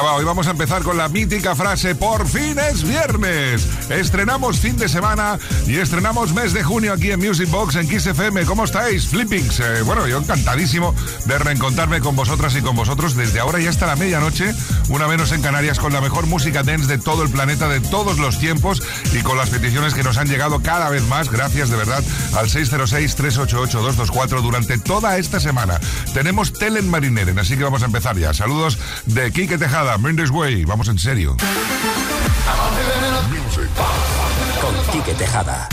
Venga, hoy vamos a empezar con la mítica frase Por fin es viernes. Estrenamos fin de semana y estrenamos mes de junio aquí en Music Box en Kiss FM. ¿Cómo estáis, Flippings? Eh, bueno, yo encantadísimo de reencontrarme con vosotras y con vosotros desde ahora y hasta la medianoche, una menos en Canarias, con la mejor música dance de todo el planeta, de todos los tiempos y con las peticiones que nos han llegado cada vez más. Gracias de verdad al 606-388-224 durante toda esta semana. Tenemos Telen Marineren, así que vamos a empezar ya. Saludos de Kike Tejada, Mendes Way. Vamos en serio. Con Quique Tejada.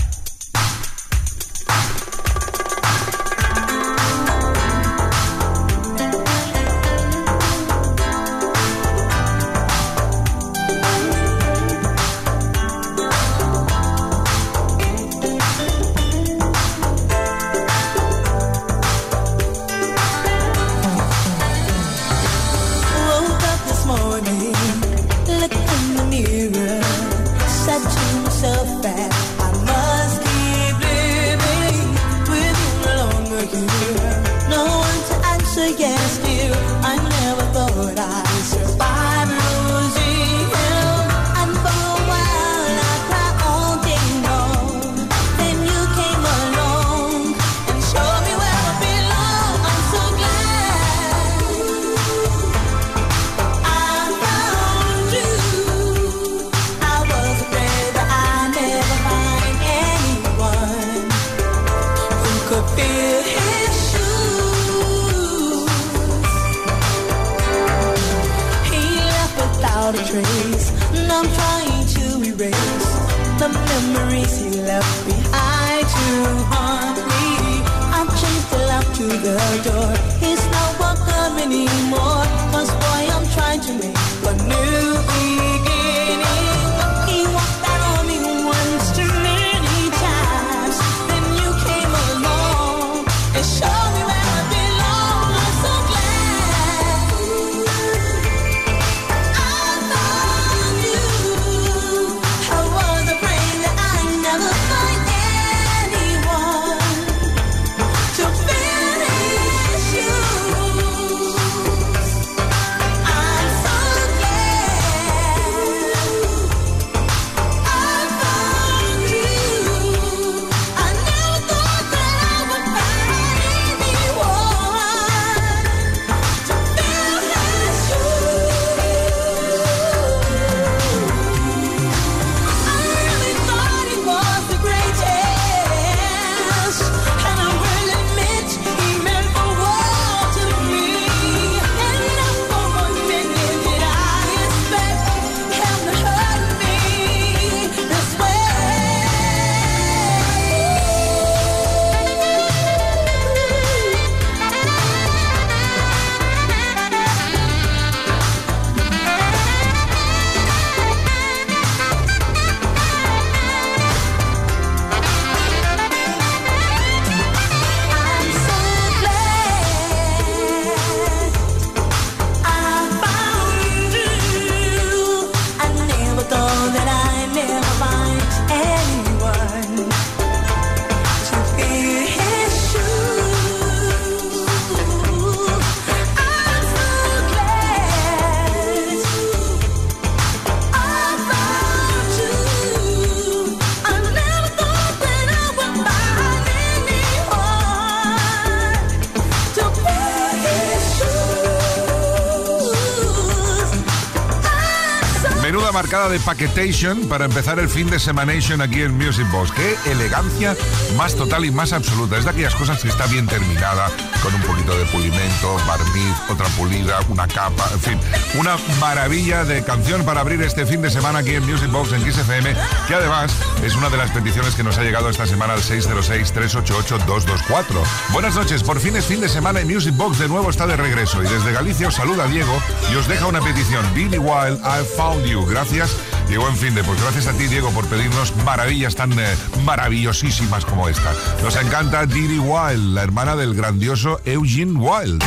De paquetation para empezar el fin de Semanation aquí en Music Box. Qué elegancia más total y más absoluta. Es de aquellas cosas que está bien terminada, con un poquito de pulimento, barniz, otra pulida, una capa, en fin. Una maravilla de canción para abrir este fin de semana aquí en Music Box en XFM, que además es una de las peticiones que nos ha llegado esta semana al 606-388-224. Buenas noches, por fin es fin de semana y Music Box de nuevo está de regreso. Y desde Galicia os saluda Diego y os deja una petición. Billy Wild, I Found You. Gracias y buen fin de. Pues gracias a ti, Diego, por pedirnos maravillas tan eh, maravillosísimas como esta. Nos encanta Didi Wild, la hermana del grandioso Eugene Wild.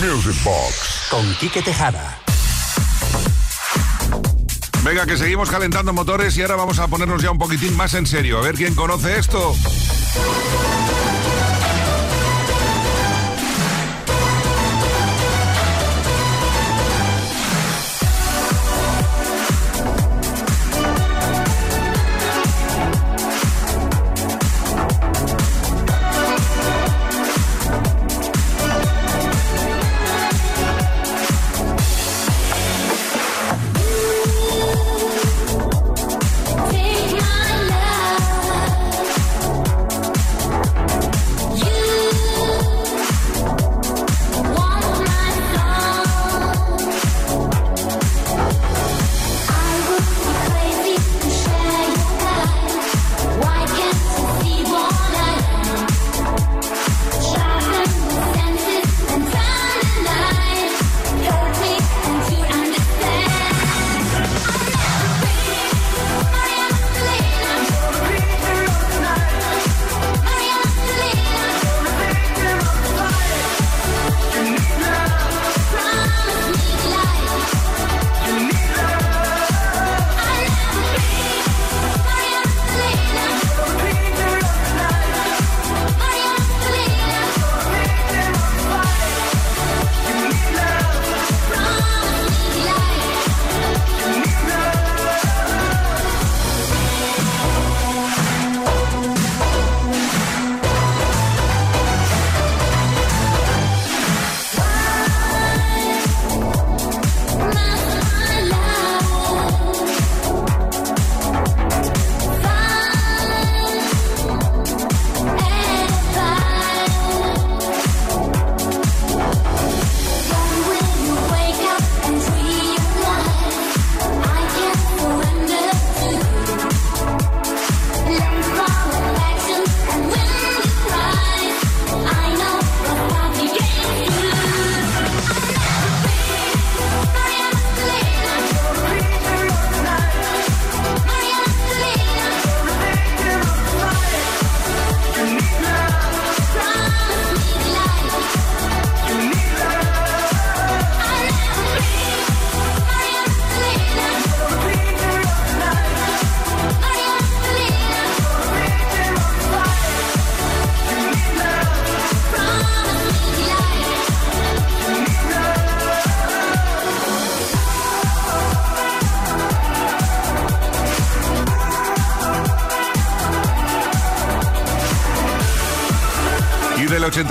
Music Box. Con Quique Tejada. Venga, que seguimos calentando motores y ahora vamos a ponernos ya un poquitín más en serio. A ver quién conoce esto.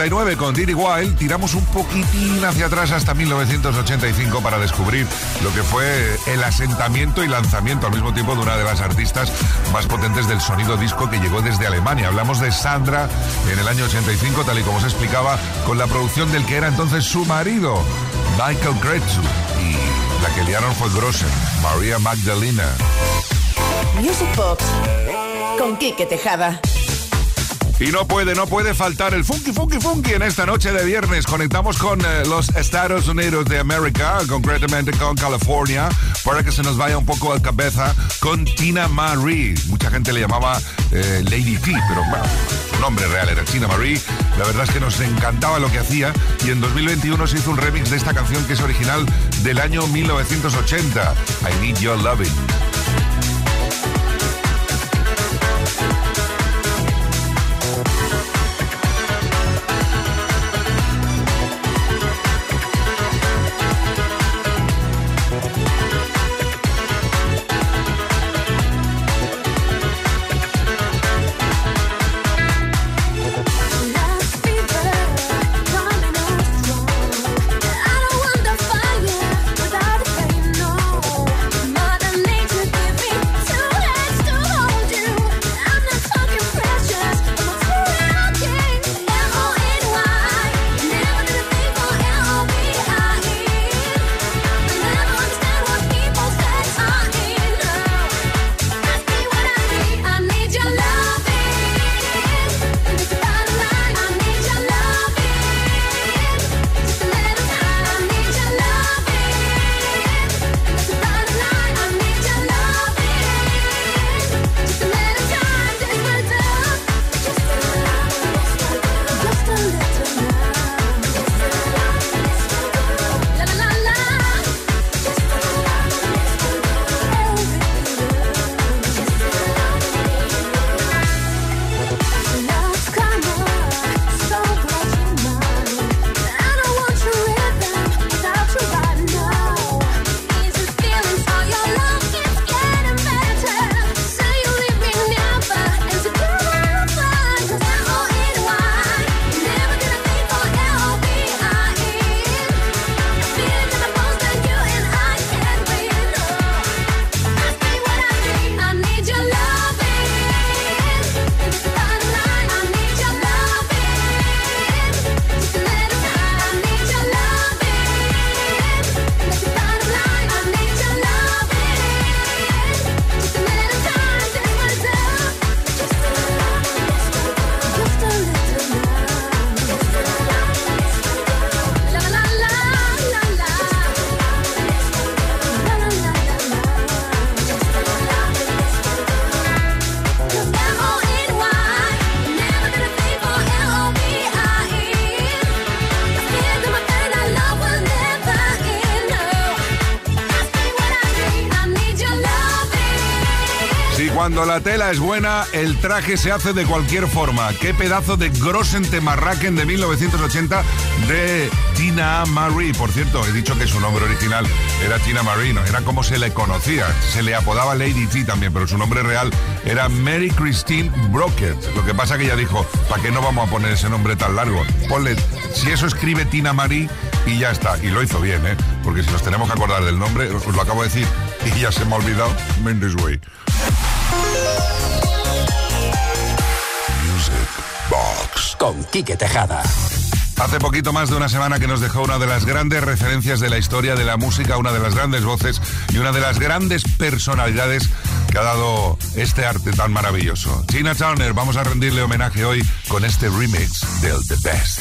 89 con Diddy Wild tiramos un poquitín hacia atrás hasta 1985 para descubrir lo que fue el asentamiento y lanzamiento al mismo tiempo de una de las artistas más potentes del sonido disco que llegó desde Alemania. Hablamos de Sandra en el año 85, tal y como se explicaba, con la producción del que era entonces su marido, Michael Kretzu. Y la que liaron fue Grossen, María Magdalena. Music Box con Quique Tejada. Y no puede, no puede faltar el funky, funky, funky en esta noche de viernes. Conectamos con eh, los Estados Unidos de América, concretamente con California, para que se nos vaya un poco a cabeza con Tina Marie. Mucha gente le llamaba eh, Lady T, pero bueno, su nombre real era Tina Marie. La verdad es que nos encantaba lo que hacía y en 2021 se hizo un remix de esta canción que es original del año 1980, I Need Your Loving. La tela es buena, el traje se hace de cualquier forma. Qué pedazo de Grossen Temarraken de 1980 de Tina Marie. Por cierto, he dicho que su nombre original era Tina Marie, no, era como se le conocía. Se le apodaba Lady T también, pero su nombre real era Mary Christine Brockett. Lo que pasa que ella dijo, ¿para qué no vamos a poner ese nombre tan largo? Ponle, si eso escribe Tina Marie y ya está. Y lo hizo bien, ¿eh? Porque si nos tenemos que acordar del nombre, os lo acabo de decir y ya se me ha olvidado, Mendes. Con Quique Tejada. Hace poquito más de una semana que nos dejó una de las grandes referencias de la historia de la música, una de las grandes voces y una de las grandes personalidades que ha dado este arte tan maravilloso. Tina Turner, vamos a rendirle homenaje hoy con este remix del The Best.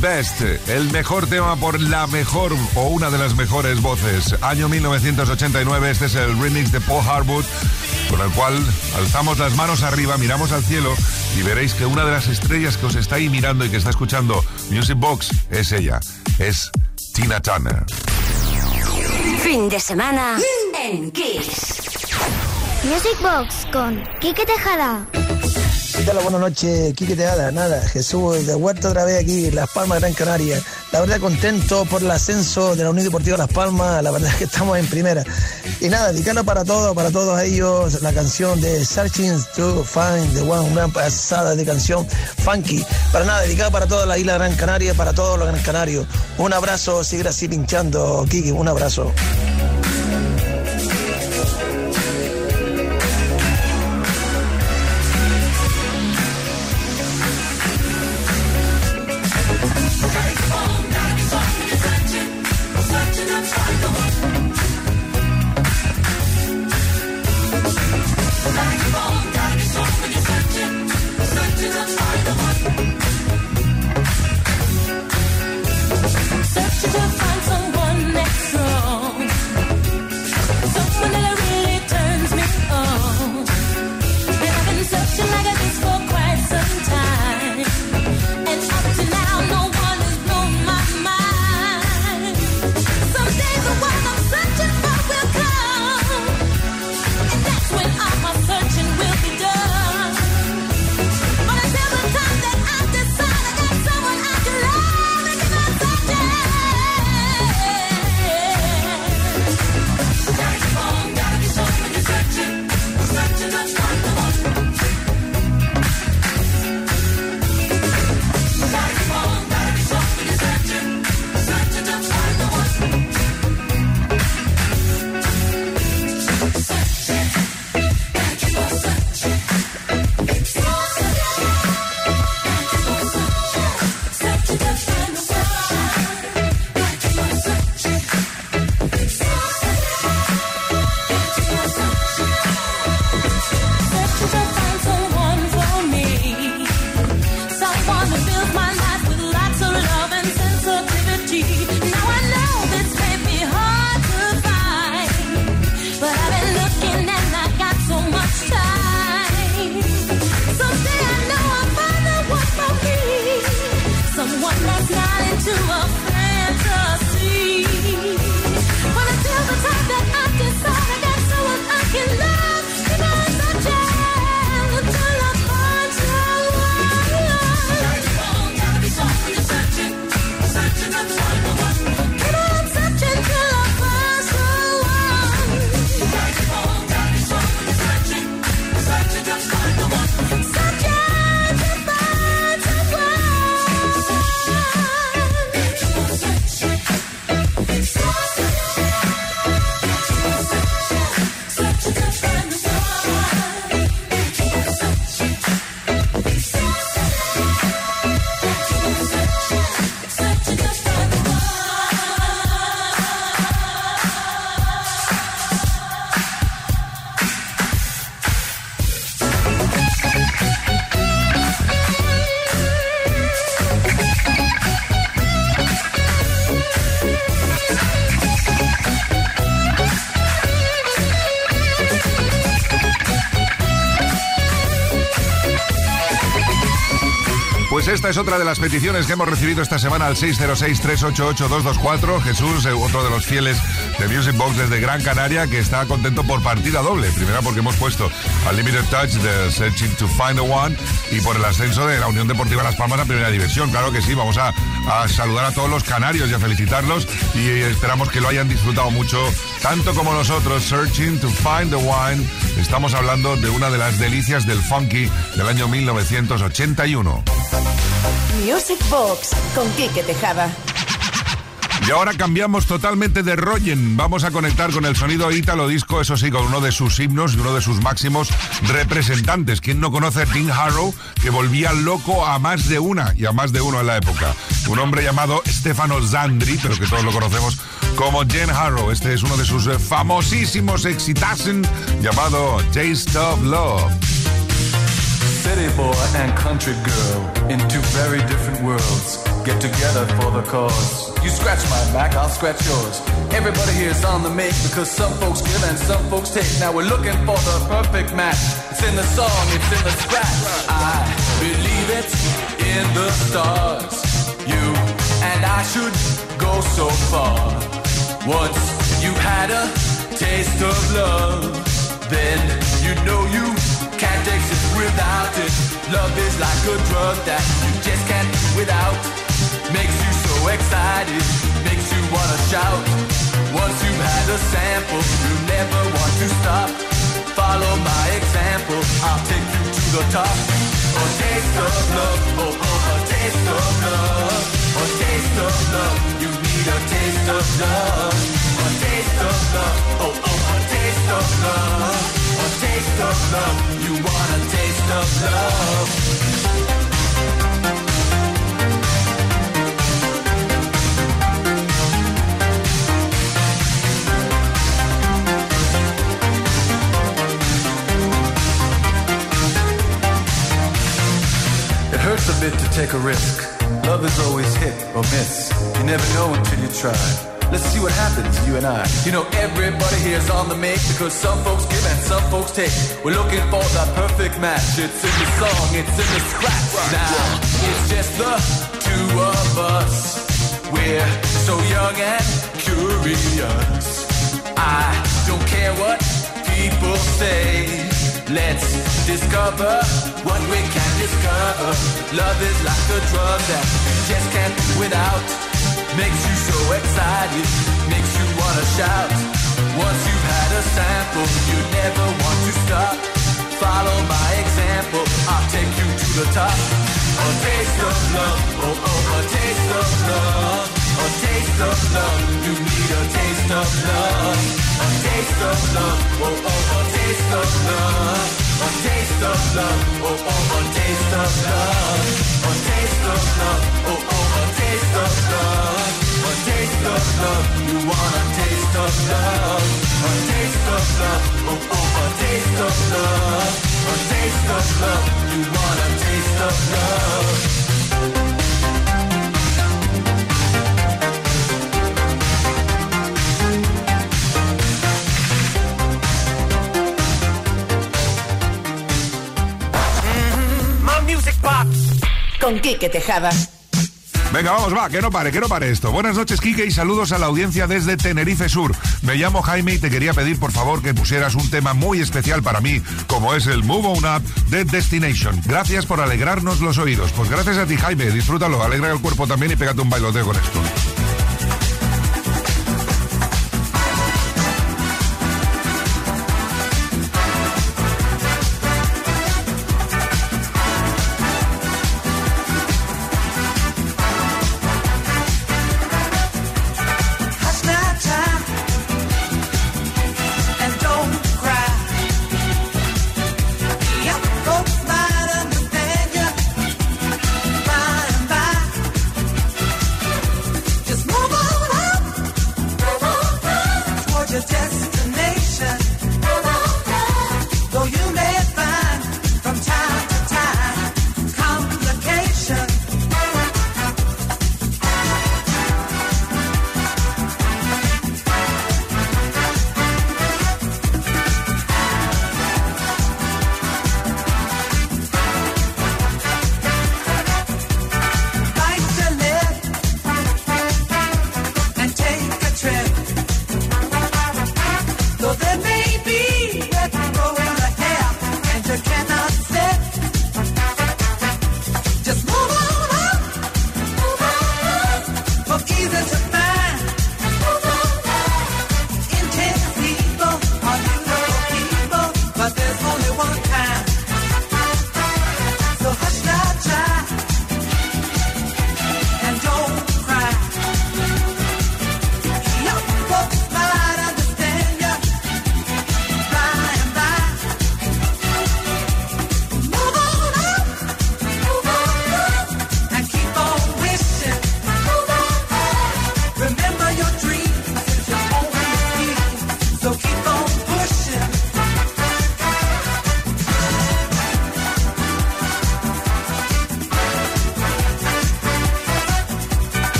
Best, el mejor tema por la mejor o una de las mejores voces. Año 1989, este es el remix de Paul Harwood, con el cual alzamos las manos arriba, miramos al cielo y veréis que una de las estrellas que os está ahí mirando y que está escuchando Music Box es ella, es Tina Turner. Fin de semana en Kiss. Music Box con Kike Tejada. ¿Qué tal? Buenas noches, Quique Teada. Nada, Jesús de Huerta otra vez aquí, Las Palmas, Gran Canaria. La verdad contento por el ascenso de la Unión Deportiva Las Palmas, la verdad es que estamos en primera. Y nada, dedicarlo para todos, para todos ellos, la canción de Searching to Find the One, una pasada de canción funky. Para nada, dedicada para toda la isla Gran Canaria, para todos los Gran Canarios. Un abrazo, sigue así pinchando, Kiki, un abrazo. Come on, come on. Es otra de las peticiones que hemos recibido esta semana al 606-388-224. Jesús, eh, otro de los fieles de Music Box desde Gran Canaria, que está contento por partida doble. Primera porque hemos puesto al Limited Touch de Searching to Find the One y por el ascenso de la Unión Deportiva Las Palmas a Primera División. Claro que sí, vamos a, a saludar a todos los canarios y a felicitarlos y esperamos que lo hayan disfrutado mucho, tanto como nosotros, Searching to Find the One. Estamos hablando de una de las delicias del funky del año 1981. Music Box con Quique Tejada. Y ahora cambiamos totalmente de Royen. Vamos a conectar con el sonido ítalo disco, eso sí, con uno de sus himnos y uno de sus máximos representantes. ¿Quién no conoce a Tim Harrow, que volvía loco a más de una y a más de uno en la época? Un hombre llamado Stefano Zandri, pero que todos lo conocemos como Jen Harrow. Este es uno de sus famosísimos exitasen llamado Taste of Love. City boy and country girl in two very different worlds get together for the cause. You scratch my back, I'll scratch yours. Everybody here's on the make because some folks give and some folks take. Now we're looking for the perfect match. It's in the song, it's in the scratch. I believe it in the stars. You and I should go so far. Once you had a taste of love, then you know you can't exist without it. Love is like a drug that you just can't do without. Makes you so excited, makes you wanna shout. Once you've had a sample, you never want to stop. Follow my example, I'll take you to the top. A taste of love, oh oh, a taste of love. A taste of love, you need a taste of love. A taste of love, oh oh, a taste of love. A taste of love, you want a taste of love. A risk. Love is always hit or miss. You never know until you try. Let's see what happens, you and I. You know, everybody here's on the make because some folks give and some folks take. We're looking for that perfect match. It's in the song, it's in the scratch. Now, it's just the two of us. We're so young and curious. I don't care what people say. Let's discover what we can discover. Love is like a drug that you just can't without. Makes you so excited, makes you wanna shout. Once you've had a sample, you never want to stop. Follow my example, I'll take you to the top. A taste of love, oh oh, a taste of love. A taste of love, you need a taste of love. A taste of love, oh oh, a taste of love. A taste of love, oh oh, a taste of love. A taste of love, oh oh, a taste of love. A taste of love, you want a taste of love. A taste of love, oh oh, a taste of love. A taste of love, you want a taste of love. Con Quique Tejada. Venga, vamos, va, que no pare, que no pare esto. Buenas noches, Kike, y saludos a la audiencia desde Tenerife Sur. Me llamo Jaime y te quería pedir, por favor, que pusieras un tema muy especial para mí, como es el Move On Up de Destination. Gracias por alegrarnos los oídos. Pues gracias a ti, Jaime, disfrútalo, alegra el cuerpo también y pégate un bailoteo con esto.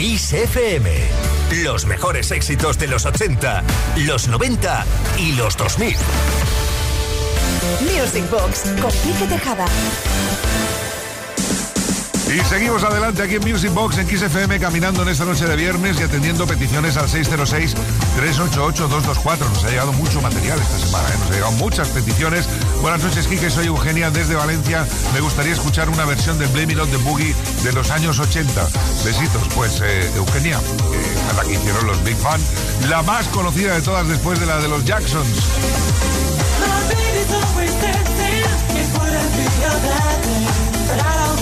Kiss Los mejores éxitos de los 80, los 90 y los 2000. Music Box con Pique Tejada. Y seguimos adelante aquí en Music Box, en XFM, caminando en esta noche de viernes y atendiendo peticiones al 606-388-224. Nos ha llegado mucho material esta semana, ¿eh? nos ha llegado muchas peticiones. Buenas noches, Kike, soy Eugenia desde Valencia. Me gustaría escuchar una versión de Blame It On de Boogie de los años 80. Besitos, pues eh, Eugenia, eh, la que hicieron los Big Fan, la más conocida de todas después de la de los Jacksons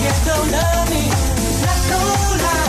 just don't love me. Not gonna.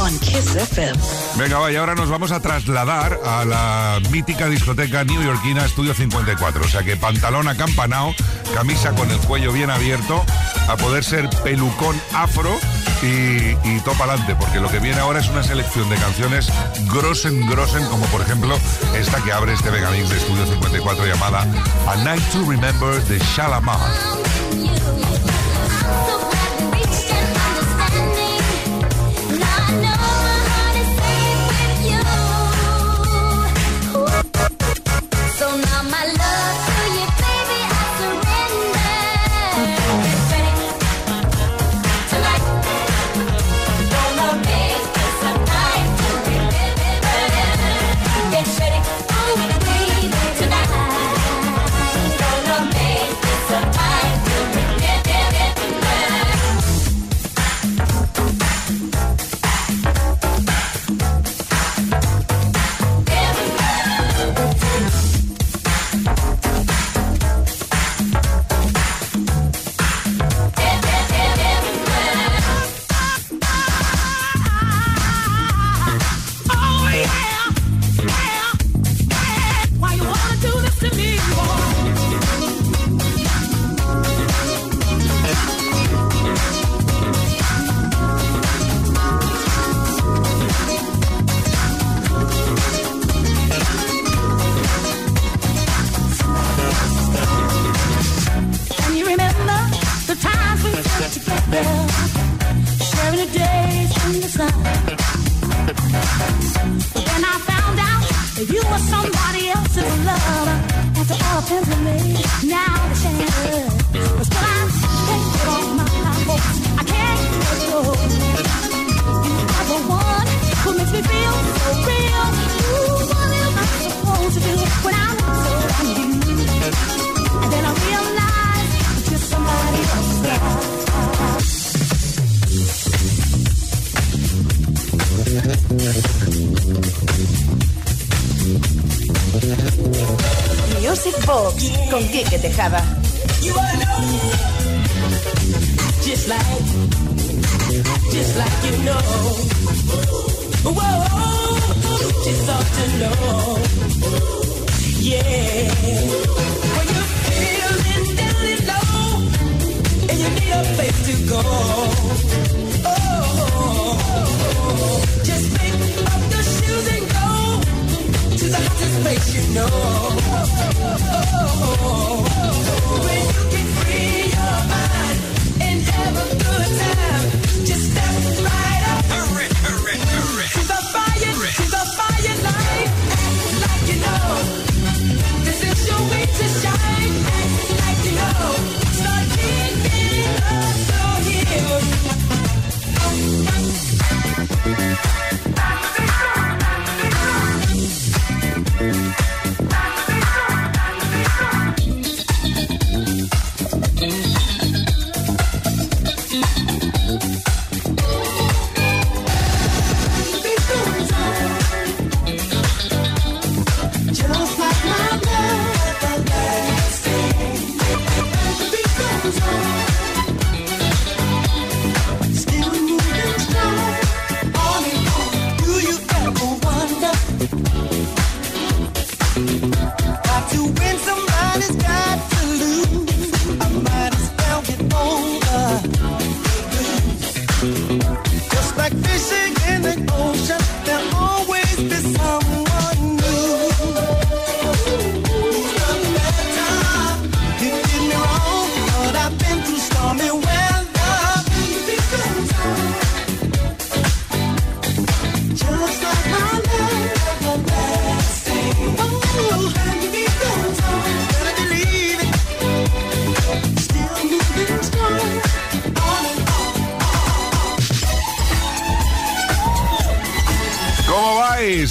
on Kiss FM. Venga, vaya, ahora nos vamos a trasladar a la mítica discoteca neoyorquina Estudio 54. O sea que pantalón acampanado, camisa con el cuello bien abierto, a poder ser pelucón afro y, y topa adelante, porque lo que viene ahora es una selección de canciones grosen, grosen, como por ejemplo esta que abre este Vegamix de Estudio 54 llamada A Night to Remember de Shalamar. Now my love. you know. When you can free your mind and have a good time, just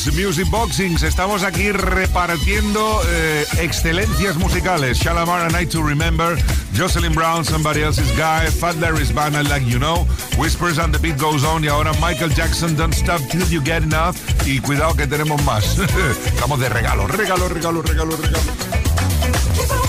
Music Boxings. Estamos aquí repartiendo eh, excelencias musicales. Shalamar and I to Remember, Jocelyn Brown, Somebody Else's Guy, Fat Larry's Band, I Like You Know, Whispers and the Beat Goes On y ahora Michael Jackson, Don't Stop Till You Get Enough y cuidado que tenemos más. Estamos de regalo, regalo, regalo, regalo, regalo.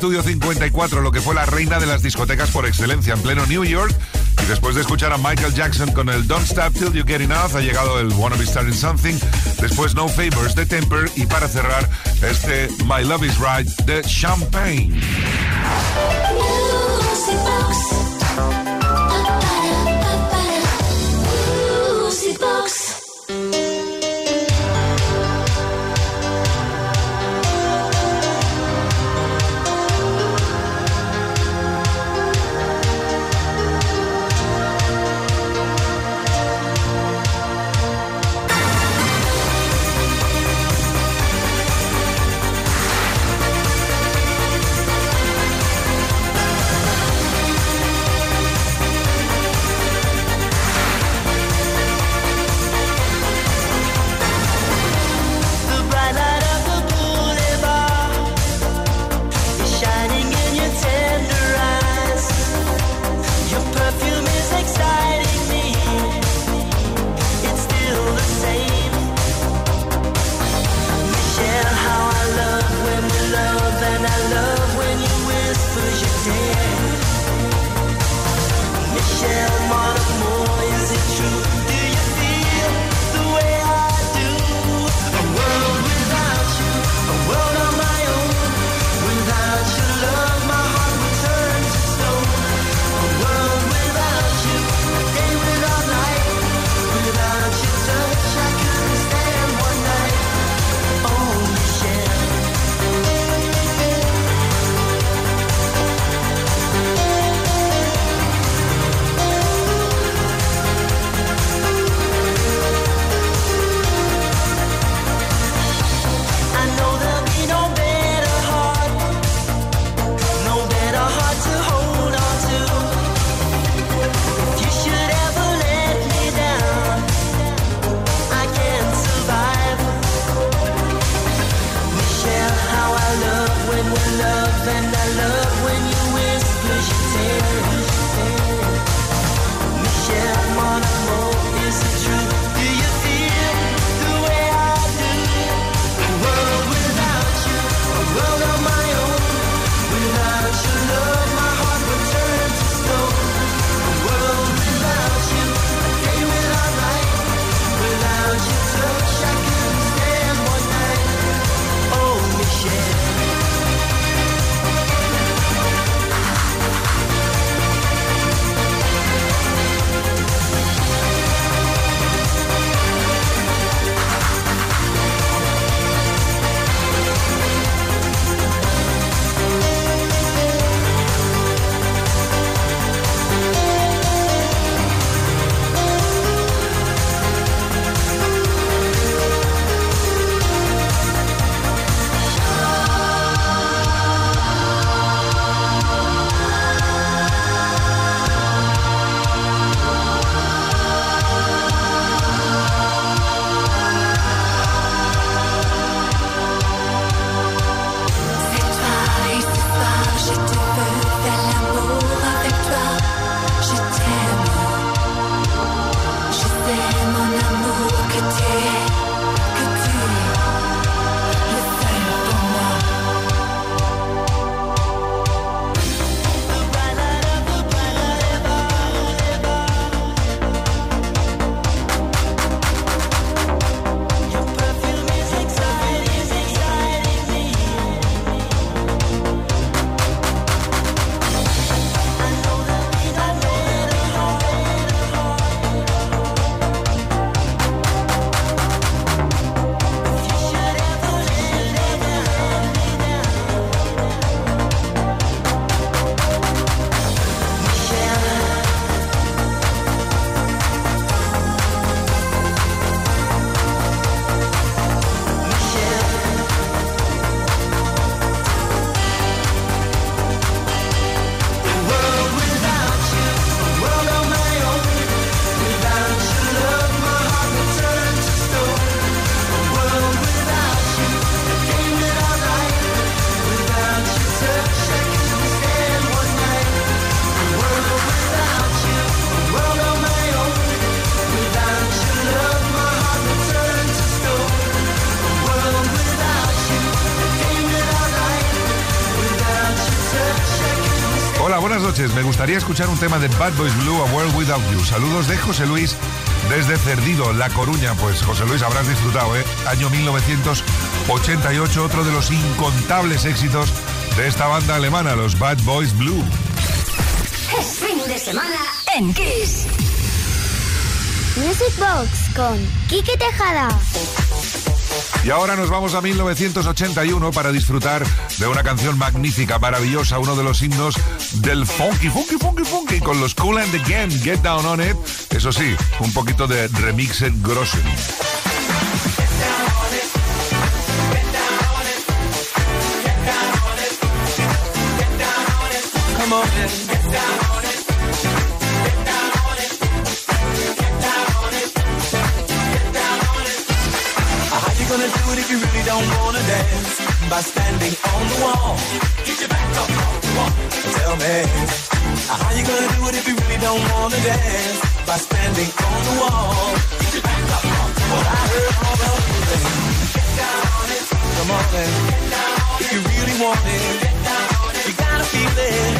Estudio 54, lo que fue la reina de las discotecas por excelencia en pleno New York. Y después de escuchar a Michael Jackson con el Don't Stop Till You Get Enough, ha llegado el Wanna Be Starting Something, después No Favors de Temper y para cerrar este My Love Is Right de Champagne. Escuchar un tema de Bad Boys Blue, A World Without You. Saludos de José Luis desde Cerdido, La Coruña. Pues José Luis, habrás disfrutado, ¿eh? Año 1988, otro de los incontables éxitos de esta banda alemana, los Bad Boys Blue. Es fin de semana en Kiss. Music Box con Quique Tejada. Y ahora nos vamos a 1981 para disfrutar de una canción magnífica, maravillosa, uno de los himnos del funky, funky, funky, funky, con los Cool and the Gang, Get Down on It. Eso sí, un poquito de remixed grossen. Come on don't wanna dance? By standing on the wall. Get your back up on the wall. Tell me. Uh, how you gonna do it if you really don't wanna dance? By standing on the wall. Get your back up on the wall. I heard all the things. Get down on it. Come on in. Get down. If you really want it. Get down on it. You gotta feel it.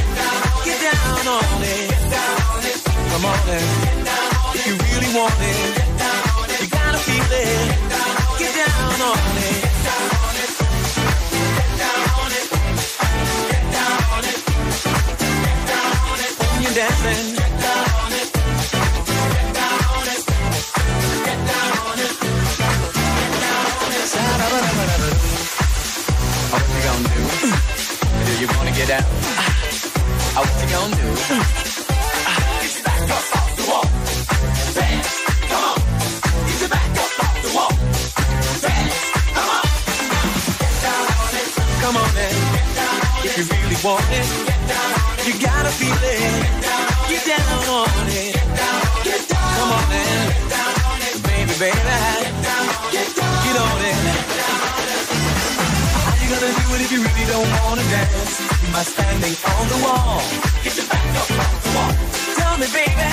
Get down on it. Get down on it. Come on in. Get down on it. If you really want it. Get down on it. You gotta feel it. Get down on it you wanna get out? I what you gonna do? Uh, it's back up. Come on on if you really want it. You gotta feel it. Get down on it. Come on it. Baby, baby. Get on it. How you gonna do it if you really don't wanna dance? By standing on the wall. Get your back up on the wall. Tell me, baby.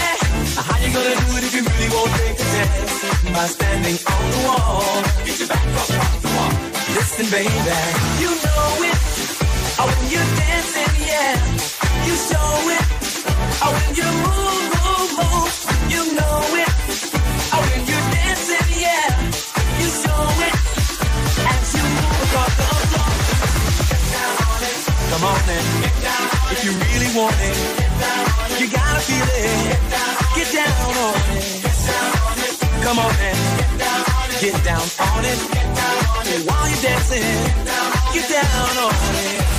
How you gonna do it if you really won't take a chance? By standing on the wall. Get your back up on the wall. Listen, baby. You know it. Oh, when you're dancing, yeah. You show it. Oh, when you move, move, move. You know it. Oh, when you're dancing, yeah. You show it. As you move across the floor. Get down on it. Come on in. If you really want it. Get down on it. You gotta feel it. Get down on it. Get down on it. Come on in. Get down on it. Dancing. Get down on it.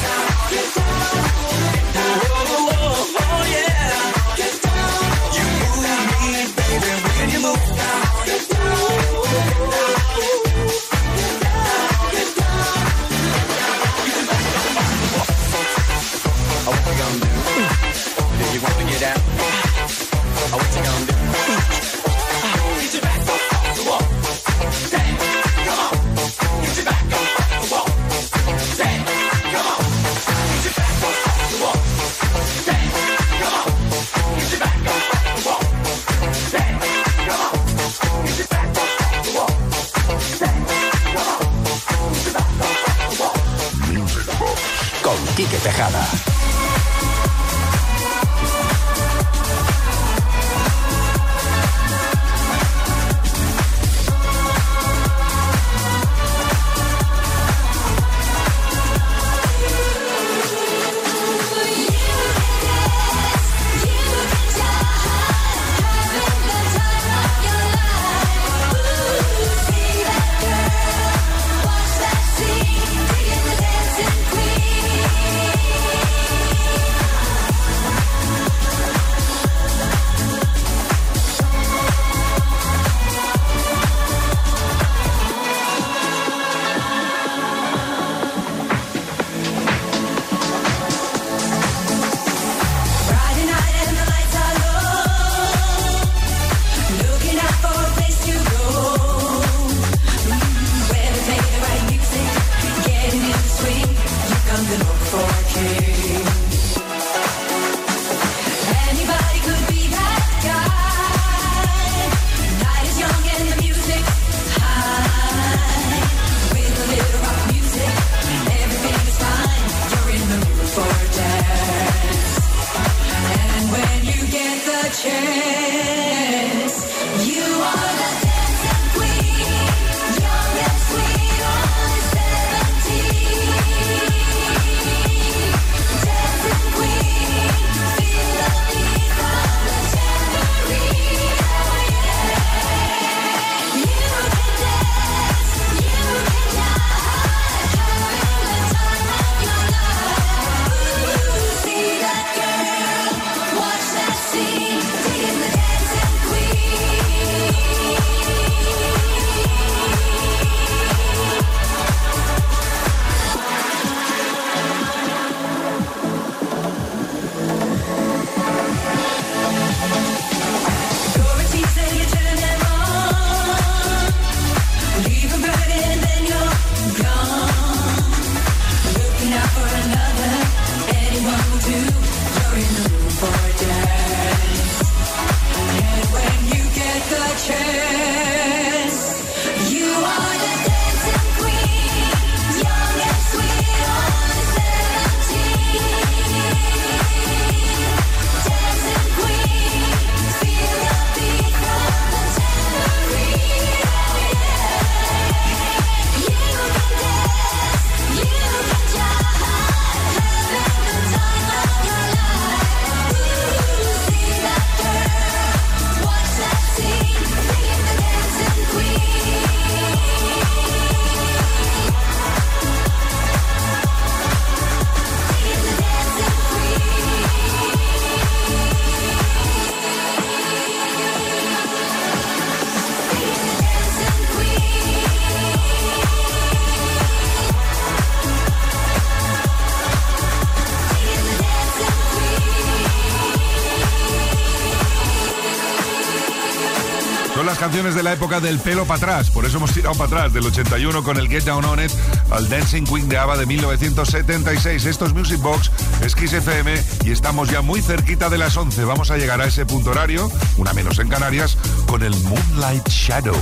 La época del pelo para atrás, por eso hemos tirado para atrás, del 81 con el Get Down On It al Dancing Queen de ABBA de 1976. Esto es Music Box, es Kiss FM y estamos ya muy cerquita de las 11. Vamos a llegar a ese punto horario, una menos en Canarias, con el Moonlight Shadow.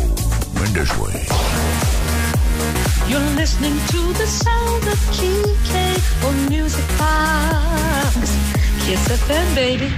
Mendes Way. You're listening to the sound of Key on Music Box. Kiss FM, baby.